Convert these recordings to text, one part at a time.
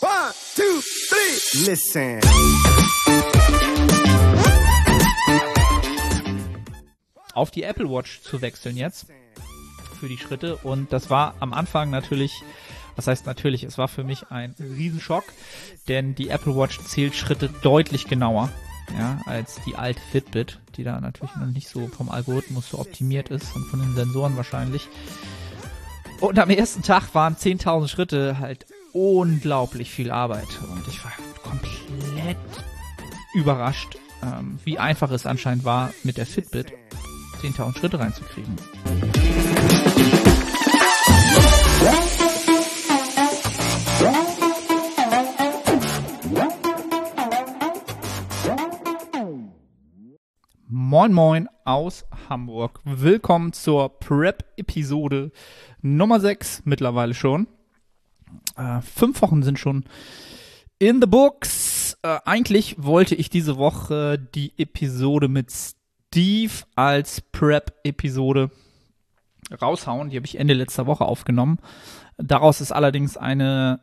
One, two, three. Listen. auf die Apple Watch zu wechseln jetzt für die Schritte und das war am Anfang natürlich, was heißt natürlich, es war für mich ein Riesenschock, denn die Apple Watch zählt Schritte deutlich genauer, ja, als die alte Fitbit, die da natürlich noch nicht so vom Algorithmus so optimiert ist und von den Sensoren wahrscheinlich. Und am ersten Tag waren 10.000 Schritte halt unglaublich viel Arbeit und ich war komplett überrascht, ähm, wie einfach es anscheinend war mit der Fitbit 10.000 Schritte reinzukriegen. Moin Moin aus Hamburg. Willkommen zur Prep-Episode Nummer 6 mittlerweile schon. Äh, fünf Wochen sind schon in the books. Äh, eigentlich wollte ich diese Woche die Episode mit Steve als Prep-Episode raushauen. Die habe ich Ende letzter Woche aufgenommen. Daraus ist allerdings eine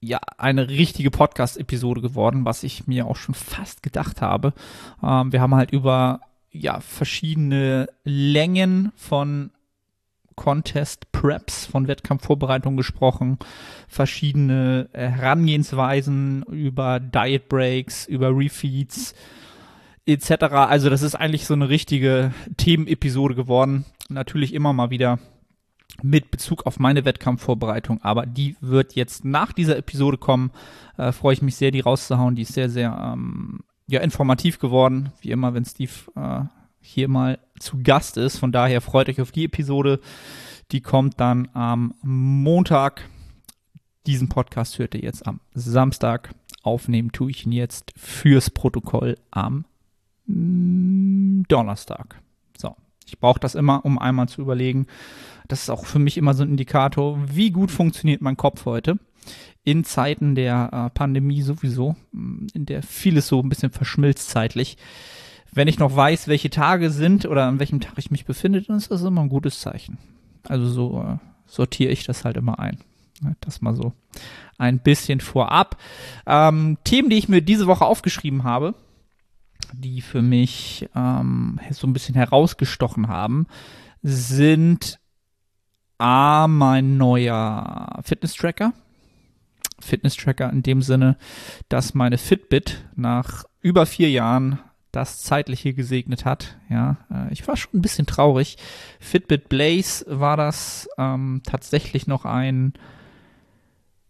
ja, eine richtige Podcast-Episode geworden, was ich mir auch schon fast gedacht habe. Ähm, wir haben halt über ja, verschiedene Längen von Contest Preps, von Wettkampfvorbereitung gesprochen, verschiedene Herangehensweisen über Diet Breaks, über Refeeds etc. Also das ist eigentlich so eine richtige Themenepisode geworden. Natürlich immer mal wieder mit Bezug auf meine Wettkampfvorbereitung, aber die wird jetzt nach dieser Episode kommen. Äh, Freue ich mich sehr, die rauszuhauen. Die ist sehr, sehr ähm, ja, informativ geworden, wie immer, wenn Steve äh, hier mal zu Gast ist. Von daher freut euch auf die Episode. Die kommt dann am Montag. Diesen Podcast hört ihr jetzt am Samstag. Aufnehmen tue ich ihn jetzt fürs Protokoll am Donnerstag. So, ich brauche das immer, um einmal zu überlegen. Das ist auch für mich immer so ein Indikator, wie gut funktioniert mein Kopf heute. In Zeiten der äh, Pandemie sowieso, in der vieles so ein bisschen verschmilzt zeitlich. Wenn ich noch weiß, welche Tage sind oder an welchem Tag ich mich befinde, dann ist das immer ein gutes Zeichen. Also so äh, sortiere ich das halt immer ein. Das mal so ein bisschen vorab. Ähm, Themen, die ich mir diese Woche aufgeschrieben habe, die für mich ähm, so ein bisschen herausgestochen haben, sind A, mein neuer Fitness-Tracker. Fitness-Tracker in dem Sinne, dass meine Fitbit nach über vier Jahren das Zeitliche gesegnet hat. Ja, äh, ich war schon ein bisschen traurig. Fitbit Blaze war das ähm, tatsächlich noch ein,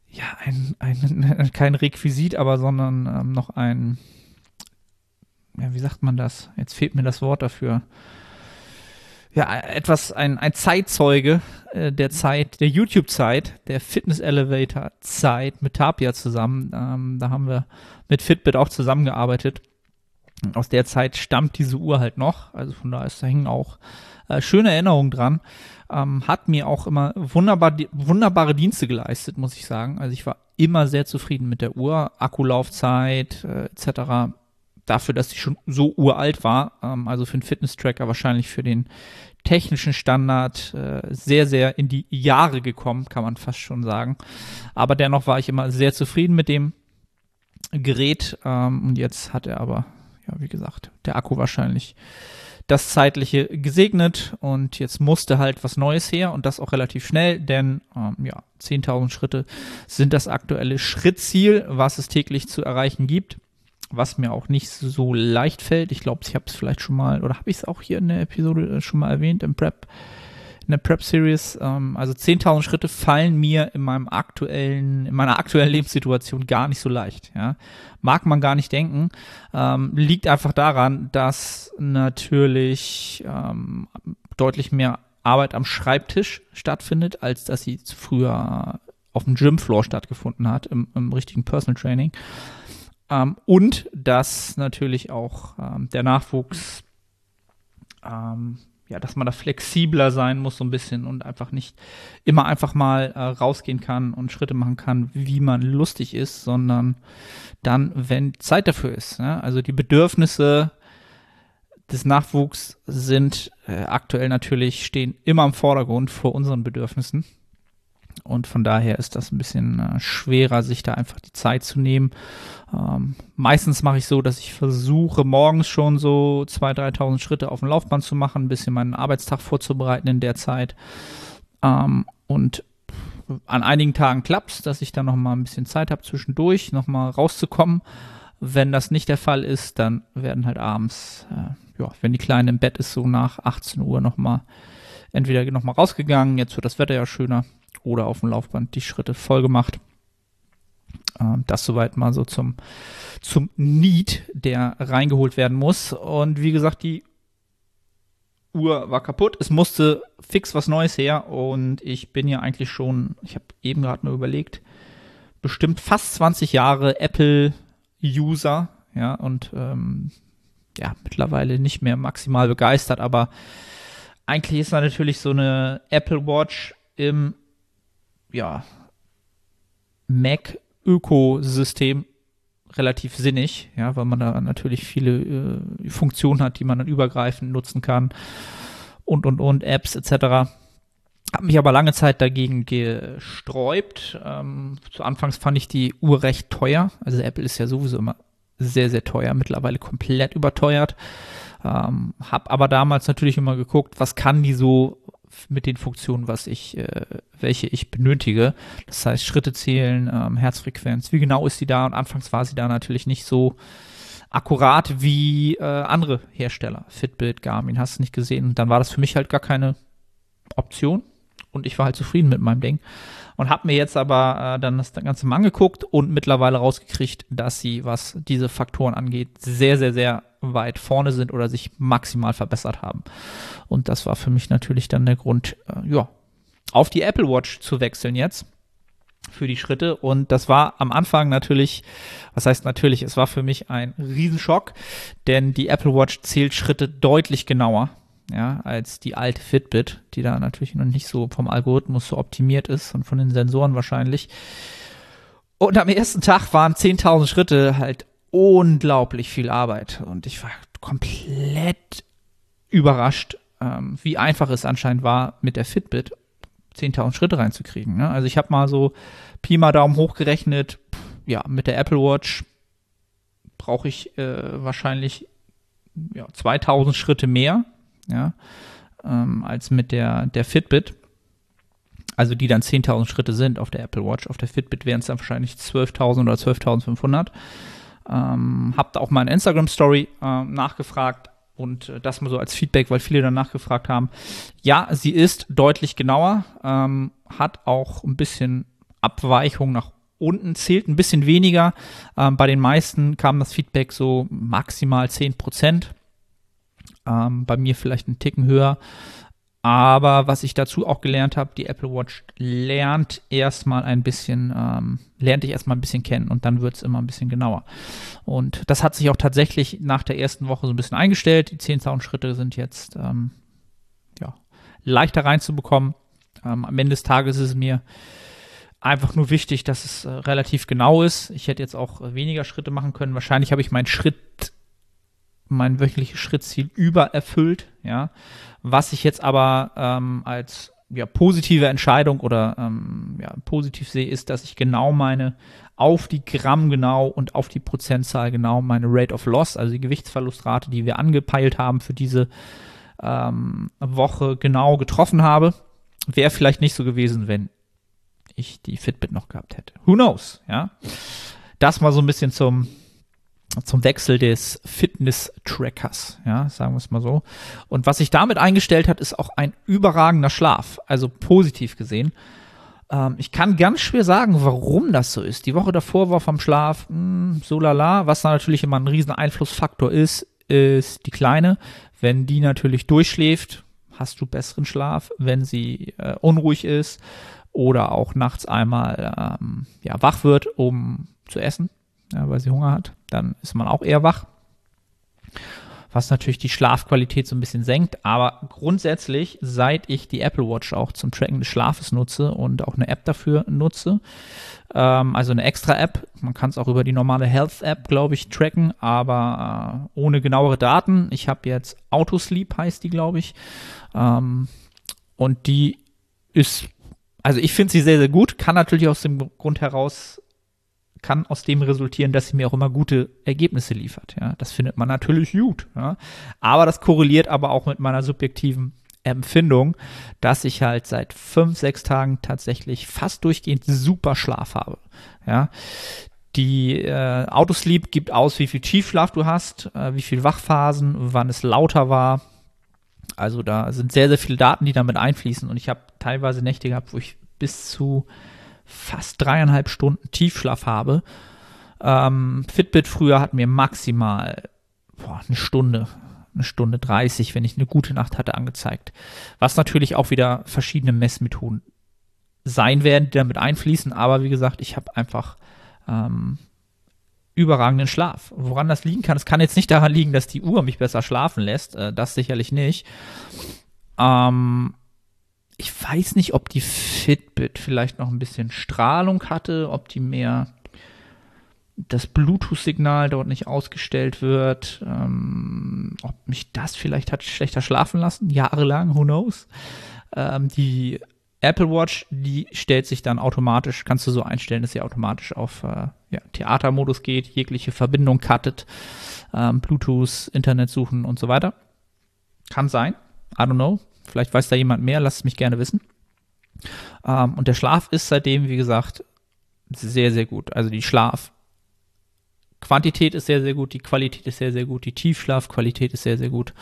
ja, ein, ein, kein Requisit, aber sondern ähm, noch ein, ja, wie sagt man das? Jetzt fehlt mir das Wort dafür. Ja, etwas, ein, ein Zeitzeuge äh, der Zeit, der YouTube-Zeit, der Fitness Elevator-Zeit mit Tapia zusammen. Ähm, da haben wir mit Fitbit auch zusammengearbeitet. Aus der Zeit stammt diese Uhr halt noch. Also von da ist da hängen auch äh, schöne Erinnerungen dran. Ähm, hat mir auch immer wunderbar, wunderbare Dienste geleistet, muss ich sagen. Also ich war immer sehr zufrieden mit der Uhr. Akkulaufzeit äh, etc dafür, dass sie schon so uralt war, ähm, also für einen Fitness-Tracker wahrscheinlich für den technischen Standard äh, sehr, sehr in die Jahre gekommen, kann man fast schon sagen. Aber dennoch war ich immer sehr zufrieden mit dem Gerät ähm, und jetzt hat er aber, ja, wie gesagt, der Akku wahrscheinlich das Zeitliche gesegnet und jetzt musste halt was Neues her und das auch relativ schnell, denn ähm, ja, 10.000 Schritte sind das aktuelle Schrittziel, was es täglich zu erreichen gibt was mir auch nicht so leicht fällt. Ich glaube, ich habe es vielleicht schon mal, oder habe ich es auch hier in der Episode äh, schon mal erwähnt, im Prep, in der Prep-Series. Ähm, also 10.000 Schritte fallen mir in meinem aktuellen, in meiner aktuellen Lebenssituation gar nicht so leicht. Ja. Mag man gar nicht denken. Ähm, liegt einfach daran, dass natürlich ähm, deutlich mehr Arbeit am Schreibtisch stattfindet, als dass sie früher auf dem Gymfloor stattgefunden hat, im, im richtigen Personal Training. Ähm, und dass natürlich auch ähm, der Nachwuchs, ähm, ja, dass man da flexibler sein muss so ein bisschen und einfach nicht immer einfach mal äh, rausgehen kann und Schritte machen kann, wie man lustig ist, sondern dann, wenn Zeit dafür ist. Ne? Also die Bedürfnisse des Nachwuchs sind äh, aktuell natürlich, stehen immer im Vordergrund vor unseren Bedürfnissen. Und von daher ist das ein bisschen äh, schwerer, sich da einfach die Zeit zu nehmen. Ähm, meistens mache ich so, dass ich versuche, morgens schon so 2.000, 3.000 Schritte auf dem Laufband zu machen, ein bisschen meinen Arbeitstag vorzubereiten in der Zeit. Ähm, und an einigen Tagen klappt es, dass ich dann noch mal ein bisschen Zeit habe zwischendurch, noch mal rauszukommen. Wenn das nicht der Fall ist, dann werden halt abends, äh, ja, wenn die Kleine im Bett ist, so nach 18 Uhr noch mal entweder noch mal rausgegangen, jetzt wird das Wetter ja schöner, oder auf dem Laufband die Schritte voll gemacht. Ähm, das soweit mal so zum, zum Need, der reingeholt werden muss. Und wie gesagt, die Uhr war kaputt. Es musste fix was Neues her. Und ich bin ja eigentlich schon, ich habe eben gerade nur überlegt, bestimmt fast 20 Jahre Apple-User. Ja, und ähm, ja, mittlerweile nicht mehr maximal begeistert, aber eigentlich ist da natürlich so eine Apple Watch im ja, Mac-Ökosystem relativ sinnig, ja, weil man da natürlich viele äh, Funktionen hat, die man dann übergreifend nutzen kann und und und Apps etc. Hab mich aber lange Zeit dagegen gesträubt. Ähm, zu Anfangs fand ich die Uhr recht teuer. Also Apple ist ja sowieso immer sehr, sehr teuer, mittlerweile komplett überteuert. Ähm, hab aber damals natürlich immer geguckt, was kann die so mit den Funktionen, was ich, äh, welche ich benötige. Das heißt, Schritte zählen, ähm, Herzfrequenz, wie genau ist sie da? Und anfangs war sie da natürlich nicht so akkurat wie äh, andere Hersteller. Fitbit, Garmin, hast du nicht gesehen. Und dann war das für mich halt gar keine Option. Und ich war halt zufrieden mit meinem Ding. Und habe mir jetzt aber äh, dann das Ganze mal angeguckt und mittlerweile rausgekriegt, dass sie, was diese Faktoren angeht, sehr, sehr, sehr weit vorne sind oder sich maximal verbessert haben. Und das war für mich natürlich dann der Grund, äh, ja, auf die Apple Watch zu wechseln jetzt für die Schritte. Und das war am Anfang natürlich, was heißt natürlich, es war für mich ein Riesenschock, denn die Apple Watch zählt Schritte deutlich genauer. Ja, als die alte Fitbit, die da natürlich noch nicht so vom Algorithmus so optimiert ist und von den Sensoren wahrscheinlich. Und am ersten Tag waren 10.000 Schritte halt unglaublich viel Arbeit. Und ich war komplett überrascht, ähm, wie einfach es anscheinend war, mit der Fitbit 10.000 Schritte reinzukriegen. Ne? Also ich habe mal so Pi mal Daumen hochgerechnet, ja, mit der Apple Watch brauche ich äh, wahrscheinlich ja, 2000 Schritte mehr, ja, ähm, als mit der, der Fitbit. Also die dann 10.000 Schritte sind auf der Apple Watch. Auf der Fitbit wären es dann wahrscheinlich 12.000 oder 12.500. Ähm, hab da auch mal in Instagram Story äh, nachgefragt und äh, das mal so als Feedback, weil viele dann nachgefragt haben. Ja, sie ist deutlich genauer, ähm, hat auch ein bisschen Abweichung nach unten, zählt ein bisschen weniger. Ähm, bei den meisten kam das Feedback so maximal 10 Prozent. Ähm, bei mir vielleicht einen Ticken höher. Aber was ich dazu auch gelernt habe, die Apple Watch lernt erstmal ein bisschen, ähm, lernt dich erstmal ein bisschen kennen und dann wird es immer ein bisschen genauer. Und das hat sich auch tatsächlich nach der ersten Woche so ein bisschen eingestellt. Die 10.000 Schritte sind jetzt ähm, ja, leichter reinzubekommen. Ähm, am Ende des Tages ist es mir einfach nur wichtig, dass es äh, relativ genau ist. Ich hätte jetzt auch äh, weniger Schritte machen können. Wahrscheinlich habe ich meinen Schritt mein wöchentliches Schrittziel übererfüllt, ja. Was ich jetzt aber ähm, als ja, positive Entscheidung oder ähm, ja, positiv sehe, ist, dass ich genau meine auf die Gramm genau und auf die Prozentzahl genau meine Rate of Loss, also die Gewichtsverlustrate, die wir angepeilt haben für diese ähm, Woche genau getroffen habe. Wäre vielleicht nicht so gewesen, wenn ich die Fitbit noch gehabt hätte. Who knows, ja. Das mal so ein bisschen zum, zum Wechsel des Fitness-Trackers, ja, sagen wir es mal so. Und was sich damit eingestellt hat, ist auch ein überragender Schlaf, also positiv gesehen. Ähm, ich kann ganz schwer sagen, warum das so ist. Die Woche davor war vom Schlaf mh, hm, so lala, was da natürlich immer ein riesen Einflussfaktor ist, ist die Kleine. Wenn die natürlich durchschläft, hast du besseren Schlaf. Wenn sie äh, unruhig ist oder auch nachts einmal ähm, ja, wach wird, um zu essen, ja, weil sie Hunger hat, dann ist man auch eher wach. Was natürlich die Schlafqualität so ein bisschen senkt. Aber grundsätzlich, seit ich die Apple Watch auch zum Tracken des Schlafes nutze und auch eine App dafür nutze, ähm, also eine extra App, man kann es auch über die normale Health App, glaube ich, tracken, aber äh, ohne genauere Daten. Ich habe jetzt Autosleep, heißt die, glaube ich. Ähm, und die ist Also ich finde sie sehr, sehr gut. Kann natürlich aus dem Grund heraus, kann aus dem resultieren, dass sie mir auch immer gute Ergebnisse liefert. Ja, das findet man natürlich gut. Ja. Aber das korreliert aber auch mit meiner subjektiven Empfindung, dass ich halt seit fünf, sechs Tagen tatsächlich fast durchgehend super Schlaf habe. Ja, die äh, Autosleep gibt aus, wie viel Tiefschlaf du hast, äh, wie viel Wachphasen, wann es lauter war. Also da sind sehr, sehr viele Daten, die damit einfließen. Und ich habe teilweise Nächte gehabt, wo ich bis zu fast dreieinhalb Stunden Tiefschlaf habe. Ähm, Fitbit früher hat mir maximal boah, eine Stunde, eine Stunde 30, wenn ich eine gute Nacht hatte, angezeigt. Was natürlich auch wieder verschiedene Messmethoden sein werden, die damit einfließen. Aber wie gesagt, ich habe einfach ähm, überragenden Schlaf. Woran das liegen kann, es kann jetzt nicht daran liegen, dass die Uhr mich besser schlafen lässt. Äh, das sicherlich nicht. Ähm, ich weiß nicht, ob die Fitbit vielleicht noch ein bisschen Strahlung hatte, ob die mehr das Bluetooth-Signal dort nicht ausgestellt wird, ähm, ob mich das vielleicht hat schlechter schlafen lassen, jahrelang, who knows. Ähm, die Apple Watch, die stellt sich dann automatisch, kannst du so einstellen, dass sie automatisch auf äh, ja, Theatermodus geht, jegliche Verbindung cuttet, ähm, Bluetooth, Internet suchen und so weiter. Kann sein. I don't know. Vielleicht weiß da jemand mehr, lasst es mich gerne wissen. Ähm, und der Schlaf ist seitdem, wie gesagt, sehr, sehr gut. Also die Schlafquantität ist sehr, sehr gut, die Qualität ist sehr, sehr gut, die Tiefschlafqualität ist sehr, sehr gut.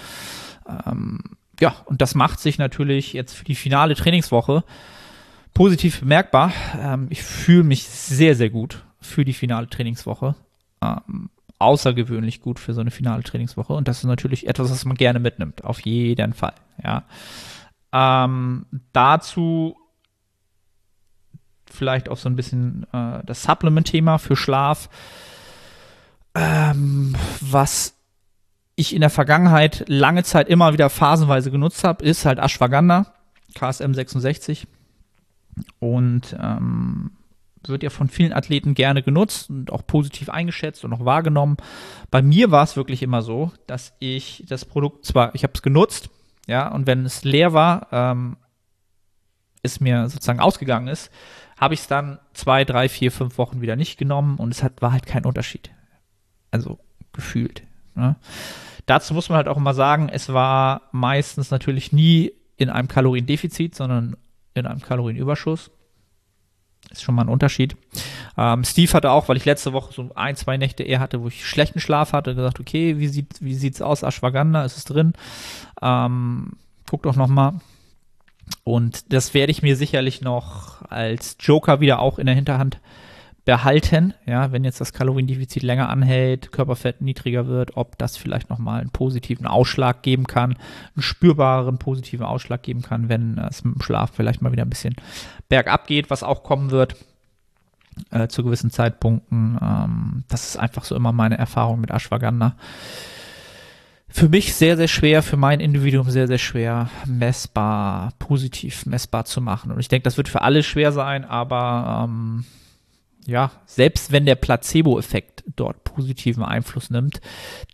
Ähm, ja, und das macht sich natürlich jetzt für die finale Trainingswoche positiv bemerkbar. Ähm, ich fühle mich sehr, sehr gut für die finale Trainingswoche. Ähm, außergewöhnlich gut für so eine finale Trainingswoche. Und das ist natürlich etwas, was man gerne mitnimmt. Auf jeden Fall. Ja. Ähm, dazu vielleicht auch so ein bisschen äh, das Supplement-Thema für Schlaf. Ähm, was ich in der Vergangenheit lange Zeit immer wieder phasenweise genutzt habe, ist halt Ashwagandha, KSM 66. Und ähm, wird ja von vielen Athleten gerne genutzt und auch positiv eingeschätzt und auch wahrgenommen. Bei mir war es wirklich immer so, dass ich das Produkt zwar, ich habe es genutzt, ja, und wenn es leer war, ähm, es mir sozusagen ausgegangen ist, habe ich es dann zwei, drei, vier, fünf Wochen wieder nicht genommen und es hat, war halt kein Unterschied. Also gefühlt. Ne? Dazu muss man halt auch immer sagen, es war meistens natürlich nie in einem Kaloriendefizit, sondern in einem Kalorienüberschuss. Ist schon mal ein Unterschied. Ähm, Steve hatte auch, weil ich letzte Woche so ein, zwei Nächte eher hatte, wo ich schlechten Schlaf hatte, gesagt, okay, wie sieht wie sieht's aus? Ashwagandha, ist es drin? Ähm, guck doch noch mal. Und das werde ich mir sicherlich noch als Joker wieder auch in der Hinterhand behalten, ja, wenn jetzt das Kaloriendefizit länger anhält, Körperfett niedriger wird, ob das vielleicht nochmal einen positiven Ausschlag geben kann, einen spürbaren positiven Ausschlag geben kann, wenn es mit dem Schlaf vielleicht mal wieder ein bisschen bergab geht, was auch kommen wird äh, zu gewissen Zeitpunkten. Ähm, das ist einfach so immer meine Erfahrung mit Ashwagandha. Für mich sehr, sehr schwer, für mein Individuum sehr, sehr schwer messbar, positiv messbar zu machen. Und ich denke, das wird für alle schwer sein, aber ähm, ja, selbst wenn der Placebo-Effekt dort positiven Einfluss nimmt,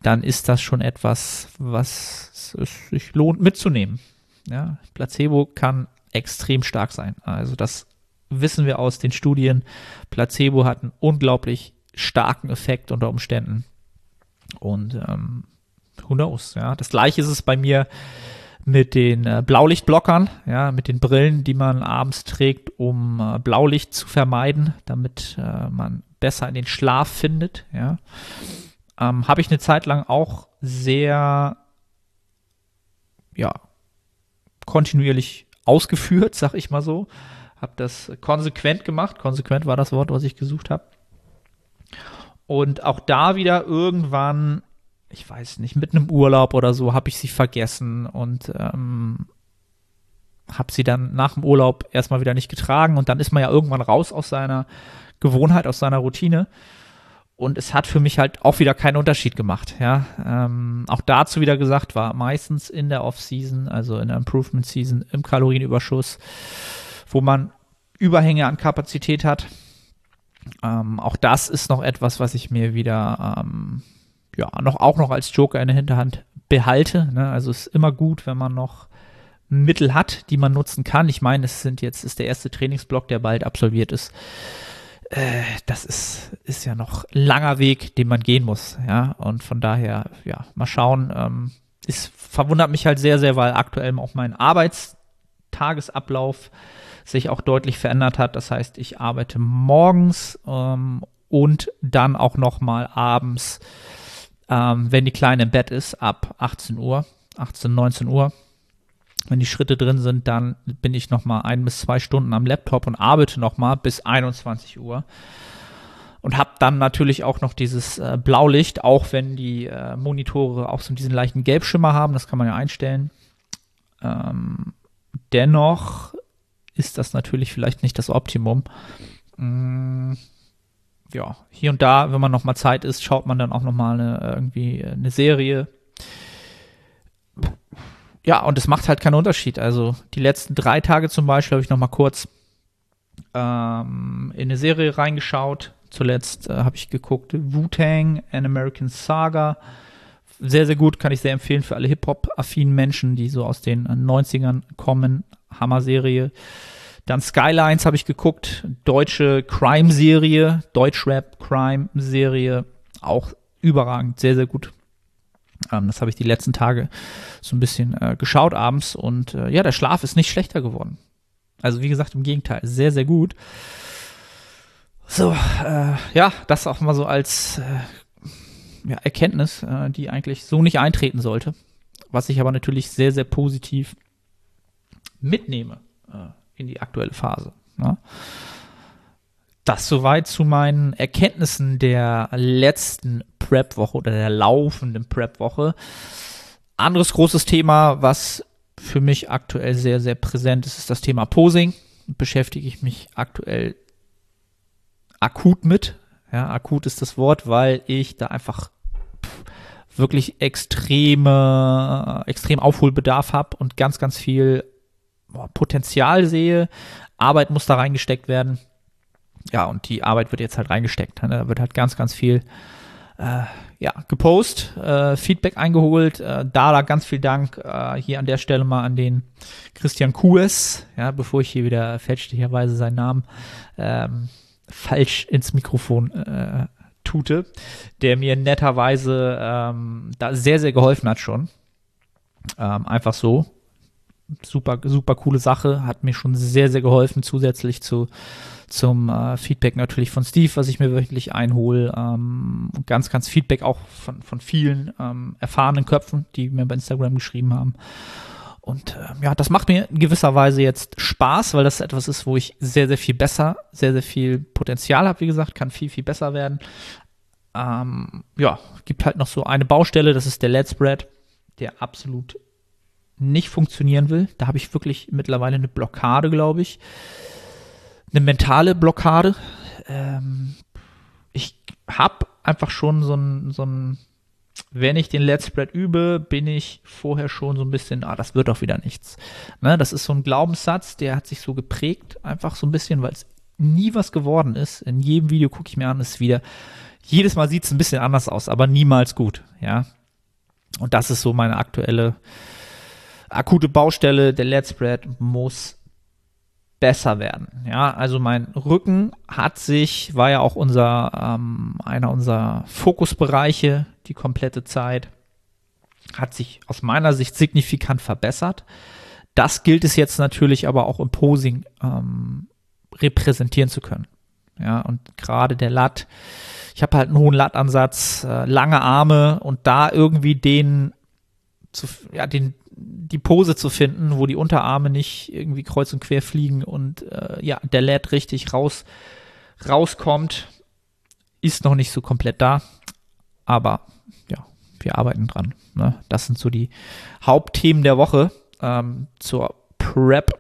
dann ist das schon etwas, was es sich lohnt mitzunehmen. Ja, Placebo kann extrem stark sein. Also das wissen wir aus den Studien. Placebo hat einen unglaublich starken Effekt unter Umständen. Und ähm, who knows, ja. Das gleiche ist es bei mir mit den äh, Blaulichtblockern, ja, mit den Brillen, die man abends trägt, um äh, Blaulicht zu vermeiden, damit äh, man besser in den Schlaf findet, ja. Ähm, Habe ich eine Zeit lang auch sehr, ja, kontinuierlich ausgeführt, sag ich mal so. Habe das konsequent gemacht. Konsequent war das Wort, was ich gesucht habe. Und auch da wieder irgendwann ich weiß nicht, mit einem Urlaub oder so habe ich sie vergessen und ähm, habe sie dann nach dem Urlaub erstmal wieder nicht getragen und dann ist man ja irgendwann raus aus seiner Gewohnheit, aus seiner Routine. Und es hat für mich halt auch wieder keinen Unterschied gemacht. Ja, ähm, auch dazu wieder gesagt war meistens in der Off-Season, also in der Improvement-Season im Kalorienüberschuss, wo man Überhänge an Kapazität hat. Ähm, auch das ist noch etwas, was ich mir wieder ähm, ja, noch, auch noch als Joker in der Hinterhand behalte. Ne? Also es ist immer gut, wenn man noch Mittel hat, die man nutzen kann. Ich meine, es sind jetzt ist der erste Trainingsblock, der bald absolviert ist. Äh, das ist, ist ja noch langer Weg, den man gehen muss. Ja, und von daher, ja, mal schauen. Ähm, es verwundert mich halt sehr, sehr, weil aktuell auch mein Arbeitstagesablauf sich auch deutlich verändert hat. Das heißt, ich arbeite morgens ähm, und dann auch noch mal abends, ähm, wenn die Kleine im Bett ist, ab 18 Uhr, 18, 19 Uhr. Wenn die Schritte drin sind, dann bin ich noch mal ein bis zwei Stunden am Laptop und arbeite noch mal bis 21 Uhr und habe dann natürlich auch noch dieses äh, Blaulicht, auch wenn die äh, Monitore auch so diesen leichten Gelbschimmer haben, das kann man ja einstellen. Ähm, dennoch ist das natürlich vielleicht nicht das Optimum. Ja, hier und da, wenn man noch mal Zeit ist, schaut man dann auch noch mal eine, irgendwie eine Serie. Ja, und es macht halt keinen Unterschied. Also die letzten drei Tage zum Beispiel habe ich noch mal kurz ähm, in eine Serie reingeschaut. Zuletzt äh, habe ich geguckt Wu-Tang, An American Saga. Sehr, sehr gut, kann ich sehr empfehlen für alle Hip-Hop-affinen Menschen, die so aus den 90ern kommen. Hammer-Serie. Dann Skylines habe ich geguckt, deutsche Crime-Serie, Deutschrap-Crime-Serie, auch überragend, sehr, sehr gut. Ähm, das habe ich die letzten Tage so ein bisschen äh, geschaut abends und äh, ja, der Schlaf ist nicht schlechter geworden. Also wie gesagt, im Gegenteil, sehr, sehr gut. So, äh, ja, das auch mal so als äh, ja, Erkenntnis, äh, die eigentlich so nicht eintreten sollte. Was ich aber natürlich sehr, sehr positiv mitnehme äh, in die aktuelle Phase. Ne? Das soweit zu meinen Erkenntnissen der letzten Prep-Woche oder der laufenden Prep-Woche. Anderes großes Thema, was für mich aktuell sehr, sehr präsent ist, ist das Thema Posing. Beschäftige ich mich aktuell akut mit. Ja, akut ist das Wort, weil ich da einfach wirklich extreme, extrem Aufholbedarf habe und ganz, ganz viel Potenzial sehe. Arbeit muss da reingesteckt werden. Ja, und die Arbeit wird jetzt halt reingesteckt. Ne? Da wird halt ganz, ganz viel äh, ja, gepost, äh, Feedback eingeholt. Äh, da, da ganz viel Dank äh, hier an der Stelle mal an den Christian Kues, ja, bevor ich hier wieder fälschlicherweise seinen Namen ähm, falsch ins Mikrofon äh, tute, der mir netterweise ähm, da sehr, sehr geholfen hat schon. Ähm, einfach so super, super coole Sache, hat mir schon sehr, sehr geholfen, zusätzlich zu, zum äh, Feedback natürlich von Steve, was ich mir wöchentlich einhole. Ähm, ganz, ganz Feedback auch von, von vielen ähm, erfahrenen Köpfen, die mir bei Instagram geschrieben haben. Und äh, ja, das macht mir in gewisser Weise jetzt Spaß, weil das etwas ist, wo ich sehr, sehr viel besser, sehr, sehr viel Potenzial habe, wie gesagt, kann viel, viel besser werden. Ähm, ja, gibt halt noch so eine Baustelle, das ist der Let's Spread, der absolut nicht funktionieren will. Da habe ich wirklich mittlerweile eine Blockade, glaube ich. Eine mentale Blockade. Ähm, ich habe einfach schon so ein, so ein, wenn ich den Let's Spread übe, bin ich vorher schon so ein bisschen, ah, das wird doch wieder nichts. Ne, das ist so ein Glaubenssatz, der hat sich so geprägt, einfach so ein bisschen, weil es nie was geworden ist. In jedem Video gucke ich mir an, ist wieder, jedes Mal sieht es ein bisschen anders aus, aber niemals gut, ja. Und das ist so meine aktuelle akute Baustelle, der Let's Spread muss besser werden. Ja, also mein Rücken hat sich, war ja auch unser, ähm, einer unserer Fokusbereiche die komplette Zeit, hat sich aus meiner Sicht signifikant verbessert. Das gilt es jetzt natürlich aber auch im Posing ähm, repräsentieren zu können. Ja, und gerade der Lat, ich habe halt einen hohen Lattansatz, äh, lange Arme und da irgendwie den zu, ja, den, die Pose zu finden, wo die Unterarme nicht irgendwie kreuz und quer fliegen und äh, ja, der Lad richtig raus, rauskommt, ist noch nicht so komplett da. Aber ja, wir arbeiten dran. Ne? Das sind so die Hauptthemen der Woche ähm, zur Prep.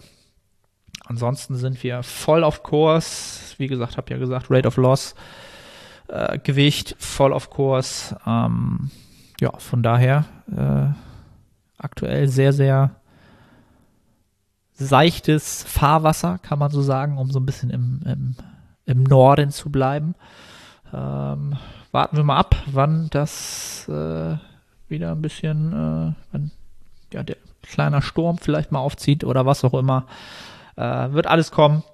Ansonsten sind wir voll auf Kurs. Wie gesagt, habe ja gesagt, Rate of Loss, äh, Gewicht voll auf Kurs. Ähm, ja, von daher äh, aktuell sehr, sehr seichtes Fahrwasser, kann man so sagen, um so ein bisschen im, im, im Norden zu bleiben. Ähm, warten wir mal ab, wann das äh, wieder ein bisschen, äh, wann ja, der kleiner Sturm vielleicht mal aufzieht oder was auch immer. Äh, wird alles kommen.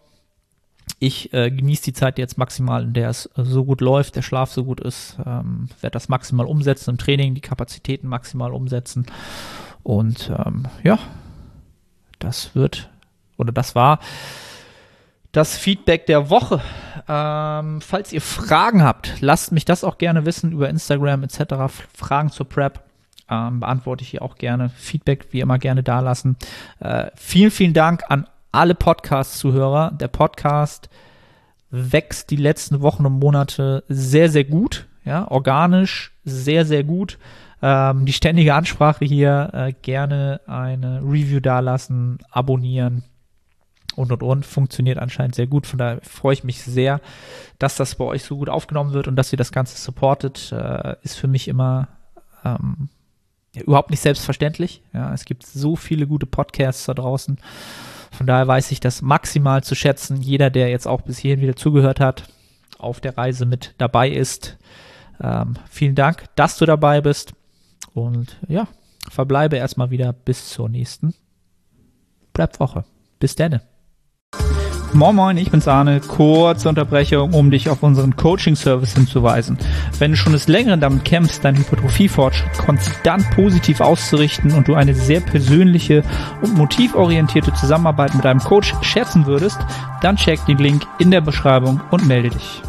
Ich äh, genieße die Zeit jetzt maximal, in der es so gut läuft, der Schlaf so gut ist, ähm, werde das maximal umsetzen im Training, die Kapazitäten maximal umsetzen. Und ähm, ja, das wird oder das war das Feedback der Woche. Ähm, falls ihr Fragen habt, lasst mich das auch gerne wissen über Instagram etc. Fragen zur Prep. Ähm, beantworte ich hier auch gerne. Feedback wie immer gerne dalassen. Äh, vielen, vielen Dank an alle Podcast-Zuhörer. Der Podcast wächst die letzten Wochen und Monate sehr, sehr gut. Ja, organisch sehr, sehr gut. Ähm, die ständige Ansprache hier, äh, gerne eine Review dalassen, abonnieren und und und. Funktioniert anscheinend sehr gut. Von daher freue ich mich sehr, dass das bei euch so gut aufgenommen wird und dass ihr das Ganze supportet. Äh, ist für mich immer ähm, ja, überhaupt nicht selbstverständlich. Ja, es gibt so viele gute Podcasts da draußen. Von daher weiß ich das maximal zu schätzen. Jeder, der jetzt auch bis hierhin wieder zugehört hat, auf der Reise mit dabei ist. Ähm, vielen Dank, dass du dabei bist. Und ja, verbleibe erstmal wieder bis zur nächsten Prep-Woche. Bis dann. Moin Moin, ich bin's Arne. Kurze Unterbrechung, um dich auf unseren Coaching-Service hinzuweisen. Wenn du schon des Längeren damit kämpfst, deinen Hypertrophie-Fortschritt konstant positiv auszurichten und du eine sehr persönliche und motivorientierte Zusammenarbeit mit einem Coach schätzen würdest, dann check den Link in der Beschreibung und melde dich.